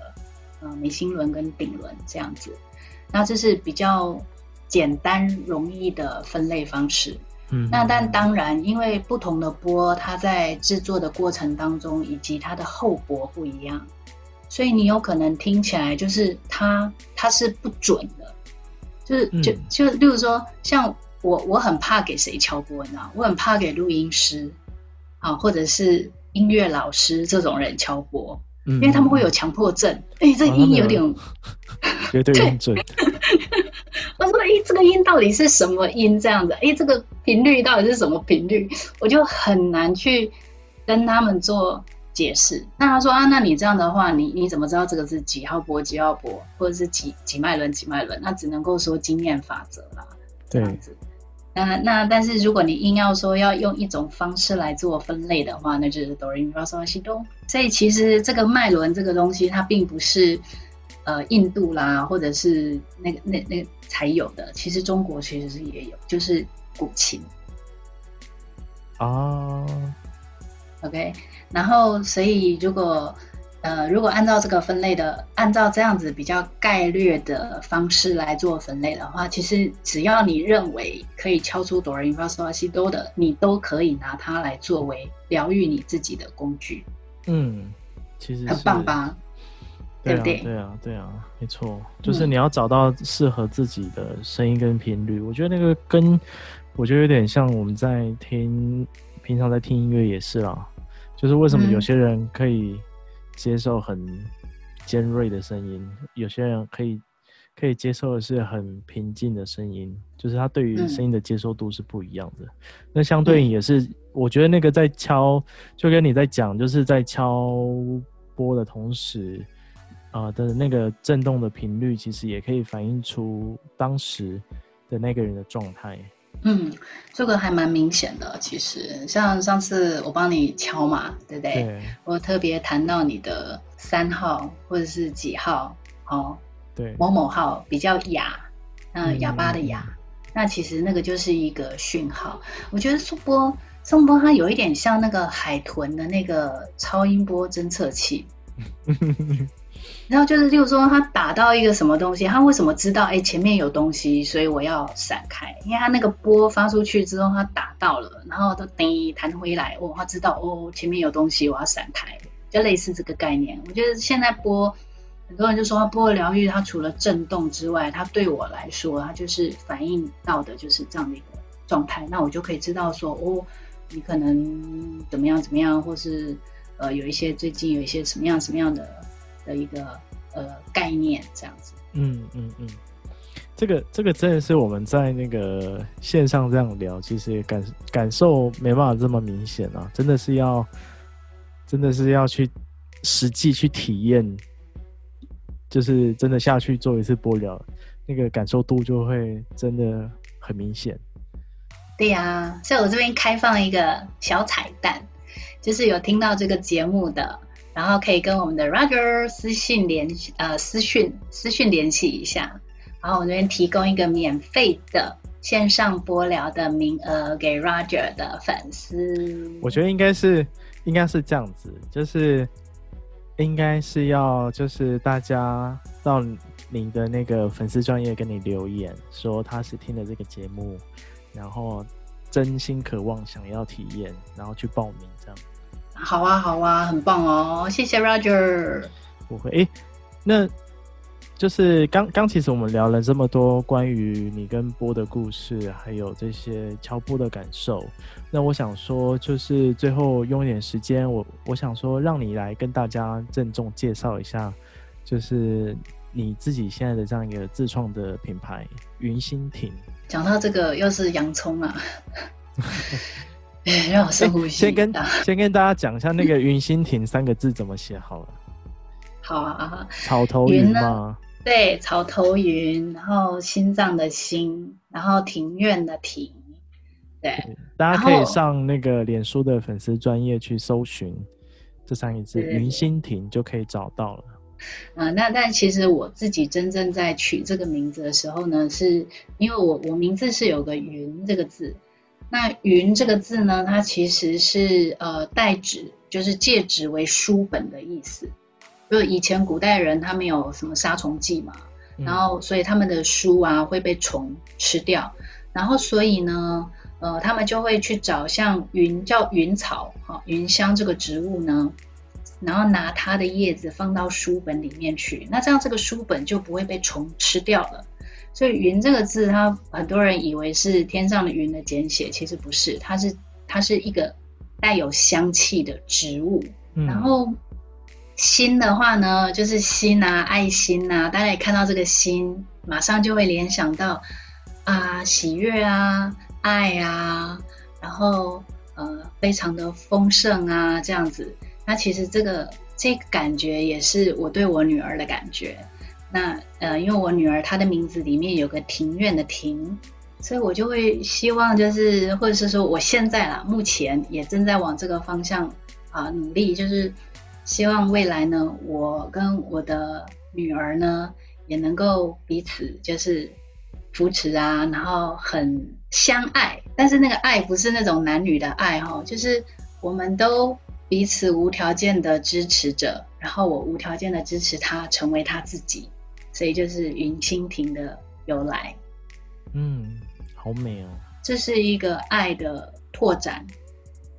Speaker 2: 呃眉心轮跟顶轮这样子，那这是比较简单容易的分类方式。嗯，那但当然，因为不同的波，它在制作的过程当中，以及它的厚薄不一样。所以你有可能听起来就是它，它是不准的，就是就就，例如说，像我，我很怕给谁敲钵，你知道，我很怕给录音师啊，或者是音乐老师这种人敲钵，嗯，因为他们会有强迫症，哎，这音有点
Speaker 1: 绝对音准。
Speaker 2: 我说，哎，这个音到底是什么音？这样子，哎，这个频率到底是什么频率？我就很难去跟他们做。解释，那他说啊，那你这样的话，你你怎么知道这个是几号波几号波，或者是几几脉轮几脉轮？那只能够说经验法则啦，这样子。那那但是如果你硬要说要用一种方式来做分类的话，那就是哆来咪发嗦拉西哆。所以其实这个脉轮这个东西，它并不是呃印度啦，或者是那个那那个才有的。其实中国其实是也有，就是古琴。
Speaker 1: 哦。
Speaker 2: OK，然后所以如果呃如果按照这个分类的，按照这样子比较概略的方式来做分类的话，其实只要你认为可以敲出哆来咪发嗦拉西哆的，你都可以拿它来作为疗愈你自己的工具。
Speaker 1: 嗯，其实
Speaker 2: 很棒吧？
Speaker 1: 对啊，
Speaker 2: 对不对？
Speaker 1: 对啊，对啊，没错，就是你要找到适合自己的声音跟频率。嗯，我觉得那个跟我觉得有点像我们在听平常在听音乐也是啦。就是为什么有些人可以接受很尖锐的声音，嗯、有些人可以可以接受的是很平静的声音，就是他对于声音的接受度是不一样的。嗯、那相对应也是，嗯、我觉得那个在敲，就跟你在讲，就是在敲波的同时，啊、呃、的那个震动的频率，其实也可以反映出当时的那个人的状态。
Speaker 2: 嗯，这个还蛮明显的。其实，像上次我帮你敲嘛，对不对？对。我特别谈到你的三号或者是几号，哦，
Speaker 1: 对，
Speaker 2: 某某号比较哑，嗯，哑巴的哑，嗯、那其实那个就是一个讯号。我觉得颂钵，颂钵它有一点像那个海豚的那个超音波侦测器。然后就是，例如说他打到一个什么东西，他为什么知道？哎，前面有东西，所以我要闪开。因为他那个波发出去之后，他打到了，然后都噔弹回来，哦，他知道哦，前面有东西，我要闪开，就类似这个概念。我觉得现在波，很多人就说波疗愈，它除了震动之外，它对我来说，它就是反映到的就是这样的一个状态。那我就可以知道说，哦，你可能怎么样怎么样，或是呃，有一些最近有一些什么样什么样的。的一个呃概念，这样子。
Speaker 1: 嗯嗯嗯，这个这个真的是我们在那个线上这样聊，其实感感受没办法这么明显啊，真的是要真的是要去实际去体验，就是真的下去做一次播聊，那个感受度就会真的很明显。
Speaker 2: 对呀、啊，所以我这边开放一个小彩蛋，就是有听到这个节目的。然后可以跟我们的 Roger 私信联，呃，私讯私讯联系一下。然后我这边提供一个免费的线上播聊的名额给 Roger 的粉丝。
Speaker 1: 我觉得应该是应该是这样子，就是应该是要就是大家到你的那个粉丝专业跟你留言，说他是听了这个节目，然后真心渴望想要体验，然后去报名。
Speaker 2: 好啊，好啊，很棒哦！谢谢 Roger。
Speaker 1: 不会，诶，那就是刚刚其实我们聊了这么多关于你跟波的故事，还有这些敲波的感受。那我想说，就是最后用一点时间，我我想说，让你来跟大家郑重介绍一下，就是你自己现在的这样一个自创的品牌“云心亭”。
Speaker 2: 讲到这个，又是洋葱啊。让我深呼吸。
Speaker 1: 先跟 先跟大家讲一下那个“云心亭”三个字怎么写好了。
Speaker 2: 好啊，
Speaker 1: 草头云吗？
Speaker 2: 对，草头云，然后心脏的心，然后庭院的庭。对，对
Speaker 1: 大家可以上那个脸书的粉丝专业去搜寻这三个字“云心亭”，就可以找到了。
Speaker 2: 啊、呃，那但其实我自己真正在取这个名字的时候呢，是因为我我名字是有个“云”这个字。那“云”这个字呢，它其实是呃代指，就是借指为书本的意思。就以前古代人他们有什么杀虫剂嘛，嗯、然后所以他们的书啊会被虫吃掉，然后所以呢，呃，他们就会去找像云叫云草哈、云香这个植物呢，然后拿它的叶子放到书本里面去，那这样这个书本就不会被虫吃掉了。所以“云”这个字，它很多人以为是天上的云的简写，其实不是，它是它是一个带有香气的植物。嗯、然后“心”的话呢，就是心啊，爱心啊，大家也看到这个“心”，马上就会联想到啊，喜悦啊，爱啊，然后呃，非常的丰盛啊，这样子。那其实这个这个感觉也是我对我女儿的感觉。那呃，因为我女儿她的名字里面有个庭院的庭，所以我就会希望就是，或者是说我现在啦，目前也正在往这个方向啊努力，就是希望未来呢，我跟我的女儿呢也能够彼此就是扶持啊，然后很相爱，但是那个爱不是那种男女的爱哈，就是我们都彼此无条件的支持着，然后我无条件的支持她成为她自己。所以就是云蜻蜓的由来，
Speaker 1: 嗯，好美哦。
Speaker 2: 这是一个爱的拓展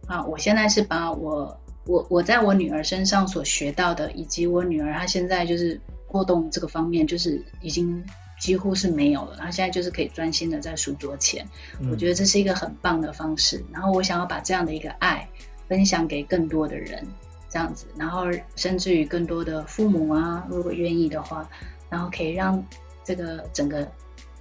Speaker 2: 啊！我现在是把我我我在我女儿身上所学到的，以及我女儿她现在就是过动这个方面，就是已经几乎是没有了。她现在就是可以专心的在书桌前，嗯，我觉得这是一个很棒的方式。然后我想要把这样的一个爱分享给更多的人，这样子，然后甚至于更多的父母啊，如果愿意的话。然后可以让这个整个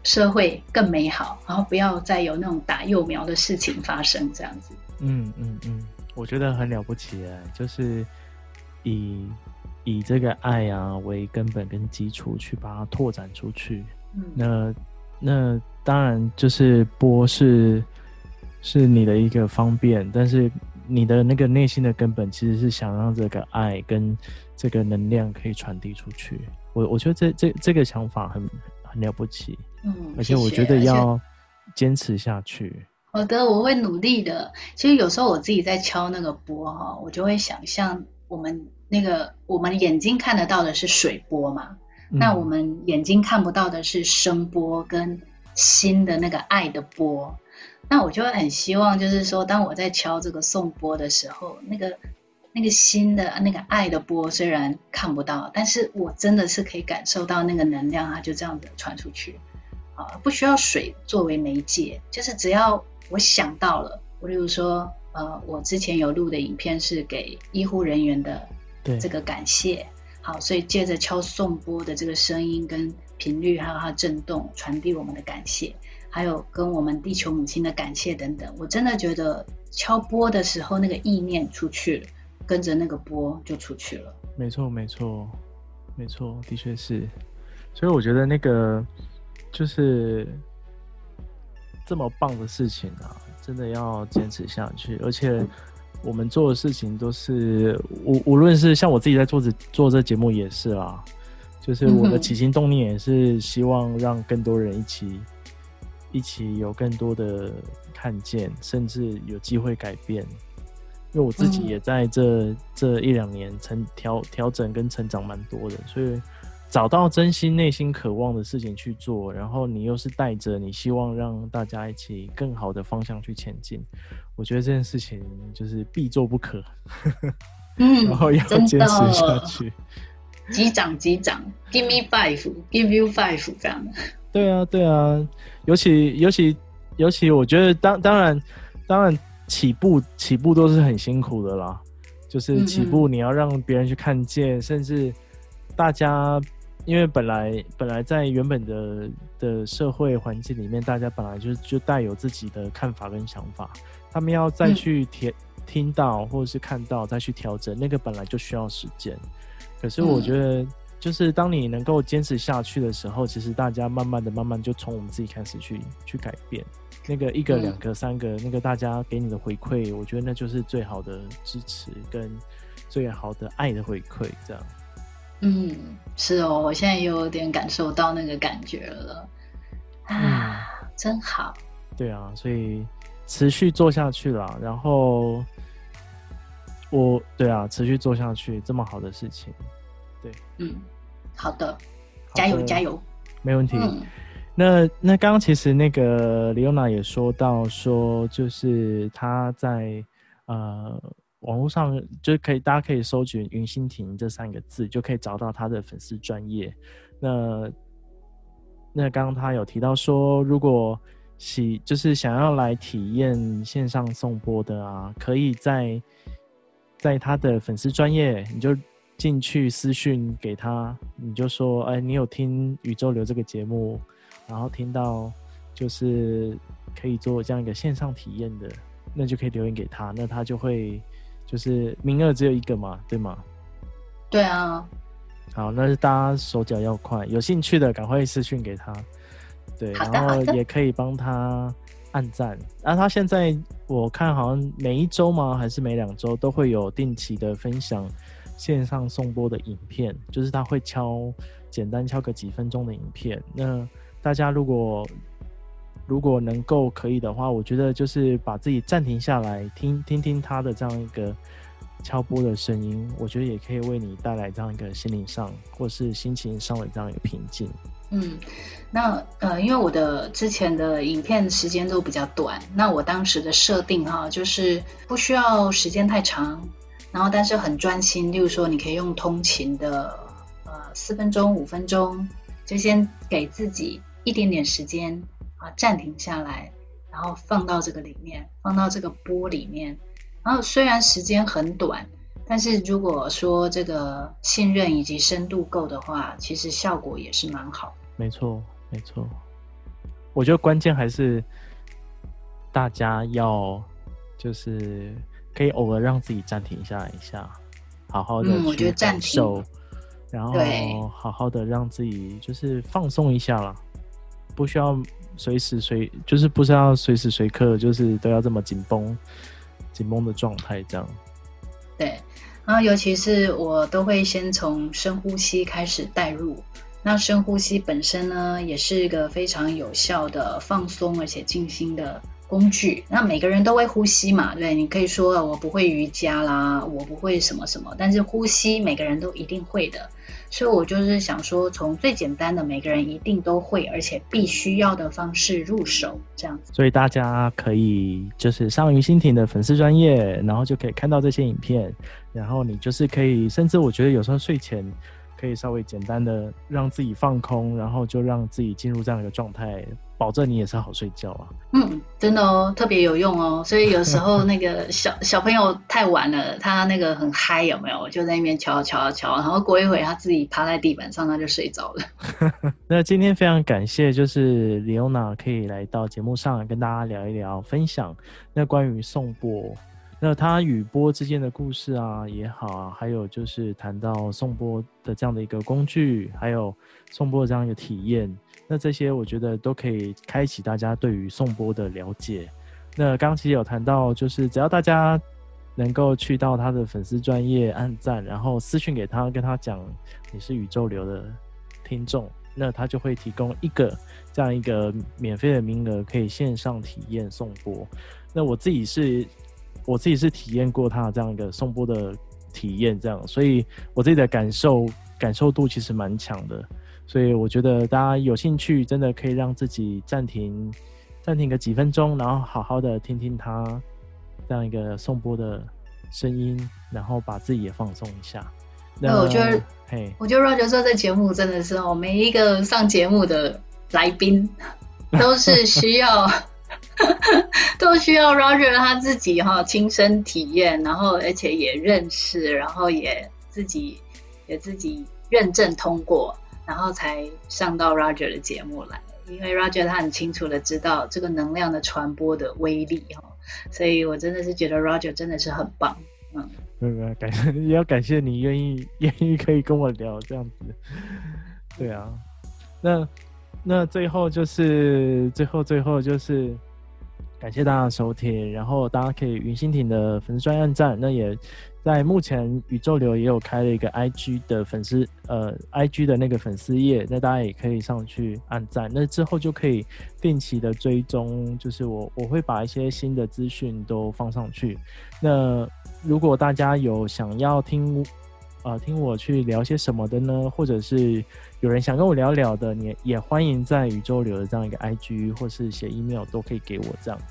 Speaker 2: 社会更美好，然后不要再有那种打幼苗的事情发生，这样子。
Speaker 1: 嗯嗯嗯，我觉得很了不起哎，就是以以这个爱啊为根本跟基础去把它拓展出去。嗯，那那当然就是播是是你的一个方便，但是你的那个内心的根本其实是想让这个爱跟这个能量可以传递出去。我我觉得这这这个想法很很了不起，嗯，而且我觉得要坚持下去。
Speaker 2: 好的，我会努力的。其实有时候我自己在敲那个波哈，我就会想象我们那个我们眼睛看得到的是水波嘛，
Speaker 1: 嗯、
Speaker 2: 那我们眼睛看不到的是声波跟心的那个爱的波。那我就会很希望，就是说，当我在敲这个颂波的时候，那个那个心的那个爱的波，虽然看不到，但是我真的是可以感受到那个能量，它就这样子传出去。啊，不需要水作为媒介，就是只要我想到了，我例如说，呃，我之前有录的影片是给医护人员的这个感谢，好，所以借着敲送波的这个声音跟频率，还有它震动，传递我们的感谢。还有跟我们地球母亲的感谢等等，我真的觉得敲波的时候，那个意念出去了，跟着那个波就出去了。
Speaker 1: 没错，没错，没错，的确是。所以我觉得那个就是这么棒的事情啊，真的要坚持下去。而且我们做的事情都是无无论是像我自己在做这做这节目也是啦，就是我的 起心动念也是希望让更多人一起。一起有更多的看见，甚至有机会改变。因为我自己也在这、嗯、这一两年成调调整跟成长蛮多的，所以找到真心内心渴望的事情去做，然后你又是带着你希望让大家一起更好的方向去前进，我觉得这件事情就是必做不可。
Speaker 2: 嗯，
Speaker 1: 然后要坚持下去。
Speaker 2: 击掌击掌，Give me five，Give you five，这样的。
Speaker 1: 对啊，对啊，尤其尤其尤其，我觉得当当然当然起步起步都是很辛苦的啦，就是起步你要让别人去看见，嗯嗯，甚至大家因为本来本来在原本的的社会环境里面，大家本来就就带有自己的看法跟想法，他们要再去听、嗯、听到或者是看到再去调整，那个本来就需要时间，可是我觉得。嗯就是当你能够坚持下去的时候，其实大家慢慢的、慢慢就从我们自己开始去去改变。那个一个、两个、三个，那个大家给你的回馈，我觉得那就是最好的支持跟最好的爱的回馈。这样。
Speaker 2: 嗯，是哦，我现在有点感受到那个感觉了。啊，嗯、真好。
Speaker 1: 对啊，所以持续做下去啦。然后我，对啊，持续做下去，这么好的事情。对，
Speaker 2: 嗯。好的，加油加油，
Speaker 1: 没问题。嗯、那那刚刚其实那个李欧娜也说到说，就是他在呃网络上就可以，大家可以搜寻“云心婷”这三个字，就可以找到他的粉丝专业。那那刚刚他有提到说，如果喜就是想要来体验线上颂钵的啊，可以在在他的粉丝专业，你就。进去私讯给他，你就说，哎，你有听宇宙流这个节目，然后听到就是可以做这样一个线上体验的，那就可以留言给他，那他就会就是名额只有一个嘛，对吗？
Speaker 2: 对啊。
Speaker 1: 好，那是大家手脚要快，有兴趣的赶快私讯给他，对，然后也可以帮他按赞。那他现在我看好像每一周吗？还是每两周都会有定期的分享。线上送播的影片，就是他会敲，简单敲个几分钟的影片。那大家如果如果能够可以的话，我觉得就是把自己暂停下来，听听听他的这样一个敲钵的声音，我觉得也可以为你带来这样一个心灵上或是心情上的这样一个平静。
Speaker 2: 嗯，那呃，因为我的之前的影片时间都比较短，那我当时的设定哈，就是不需要时间太长。然后，但是很专心。例如说，你可以用通勤的，呃，四分钟、五分钟，就先给自己一点点时间啊，暂停下来，然后放到这个里面，放到这个波里面。然后虽然时间很短，但是如果说这个信任以及深度够的话，其实效果也是蛮好。
Speaker 1: 没错，没错。我觉得关键还是大家要就是。可以偶尔让自己暂停下来一下，好好的去感受，嗯、然后好好的让自己就是放松一下啦，不需要随时随就是不需要随时随刻就是都要这么紧绷紧绷的状态这样。
Speaker 2: 对，然后尤其是我都会先从深呼吸开始带入，那深呼吸本身呢也是一个非常有效的放松而且静心的工具。那每个人都会呼吸嘛，对，你可以说我不会瑜伽啦，我不会什么什么，但是呼吸每个人都一定会的。所以我就是想说，从最简单的每个人一定都会，而且必须要的方式入手，这样子。
Speaker 1: 所以大家可以就是上于心婷的粉丝专业，然后就可以看到这些影片，然后你就是可以，甚至我觉得有时候睡前。可以稍微简单的让自己放空，然后就让自己进入这样一个状态，保证你也是好睡觉啊。
Speaker 2: 嗯，真的哦，特别有用哦。所以有时候那个小 小朋友太晚了，他那个很嗨，有没有？我就在那边敲敲敲，然后过一会他自己趴在地板上，他就睡着了。
Speaker 1: 那今天非常感谢，就是 Leona 可以来到节目上跟大家聊一聊，分享那关于颂钵。那他与钵之间的故事啊也好啊，还有就是谈到颂钵的这样的一个工具，还有颂钵的这样一个体验，那这些我觉得都可以开启大家对于颂钵的了解。那刚其实有谈到，就是只要大家能够去到他的粉丝专业按赞，然后私讯给他，跟他讲你是宇宙流的听众，那他就会提供一个这样一个免费的名额，可以线上体验颂钵。那我自己是。我自己是体验过他这样一个颂钵的体验，这样，所以我自己的感受感受度其实蛮强的，所以我觉得大家有兴趣，真的可以让自己暂停暂停个几分钟，然后好好的听听他这样一个颂钵的声音，然后把自己也放松一下。
Speaker 2: 那我觉得，嘿，我觉得 Roger 说这节目真的是哦，每一个上节目的来宾 都是需要。都需要 Roger 他自己哈亲身体验，然后而且也认识，然后也自己也自己认证通过，然后才上到 Roger 的节目来。因为 Roger 他很清楚的知道这个能量的传播的威力哈，所以我真的是觉得 Roger 真的是很棒。嗯，
Speaker 1: 没有，感谢 也要感谢你愿意愿意可以跟我聊这样子。对啊，那那最后就是最后最后就是。感谢大家的收听，然后大家可以云心婷的粉丝专页按赞，那也在目前宇宙流也有开了一个 IG 的粉丝呃 IG 的那个粉丝页，那大家也可以上去按赞，那之后就可以定期的追踪，就是我我会把一些新的资讯都放上去。那如果大家有想要听。啊、呃，听我去聊些什么的呢？或者是有人想跟我聊聊的，你也欢迎在宇宙流的这样一个 IG，或是写 email 都可以给我这样。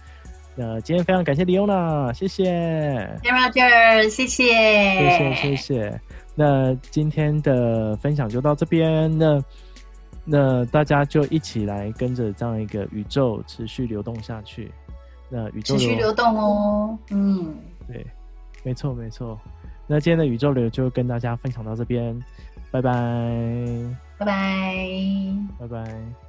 Speaker 1: 那今天非常感谢 Leona，谢谢。
Speaker 2: Roger，谢谢，
Speaker 1: 谢谢，谢谢。那今天的分享就到这边，那那大家就一起来跟着这样一个宇宙持续流动下去。那宇宙
Speaker 2: 持续流动哦，嗯，
Speaker 1: 对，没错，没错。那今天的宇宙流就跟大家分享到这边，拜拜，
Speaker 2: 拜拜，
Speaker 1: 拜拜。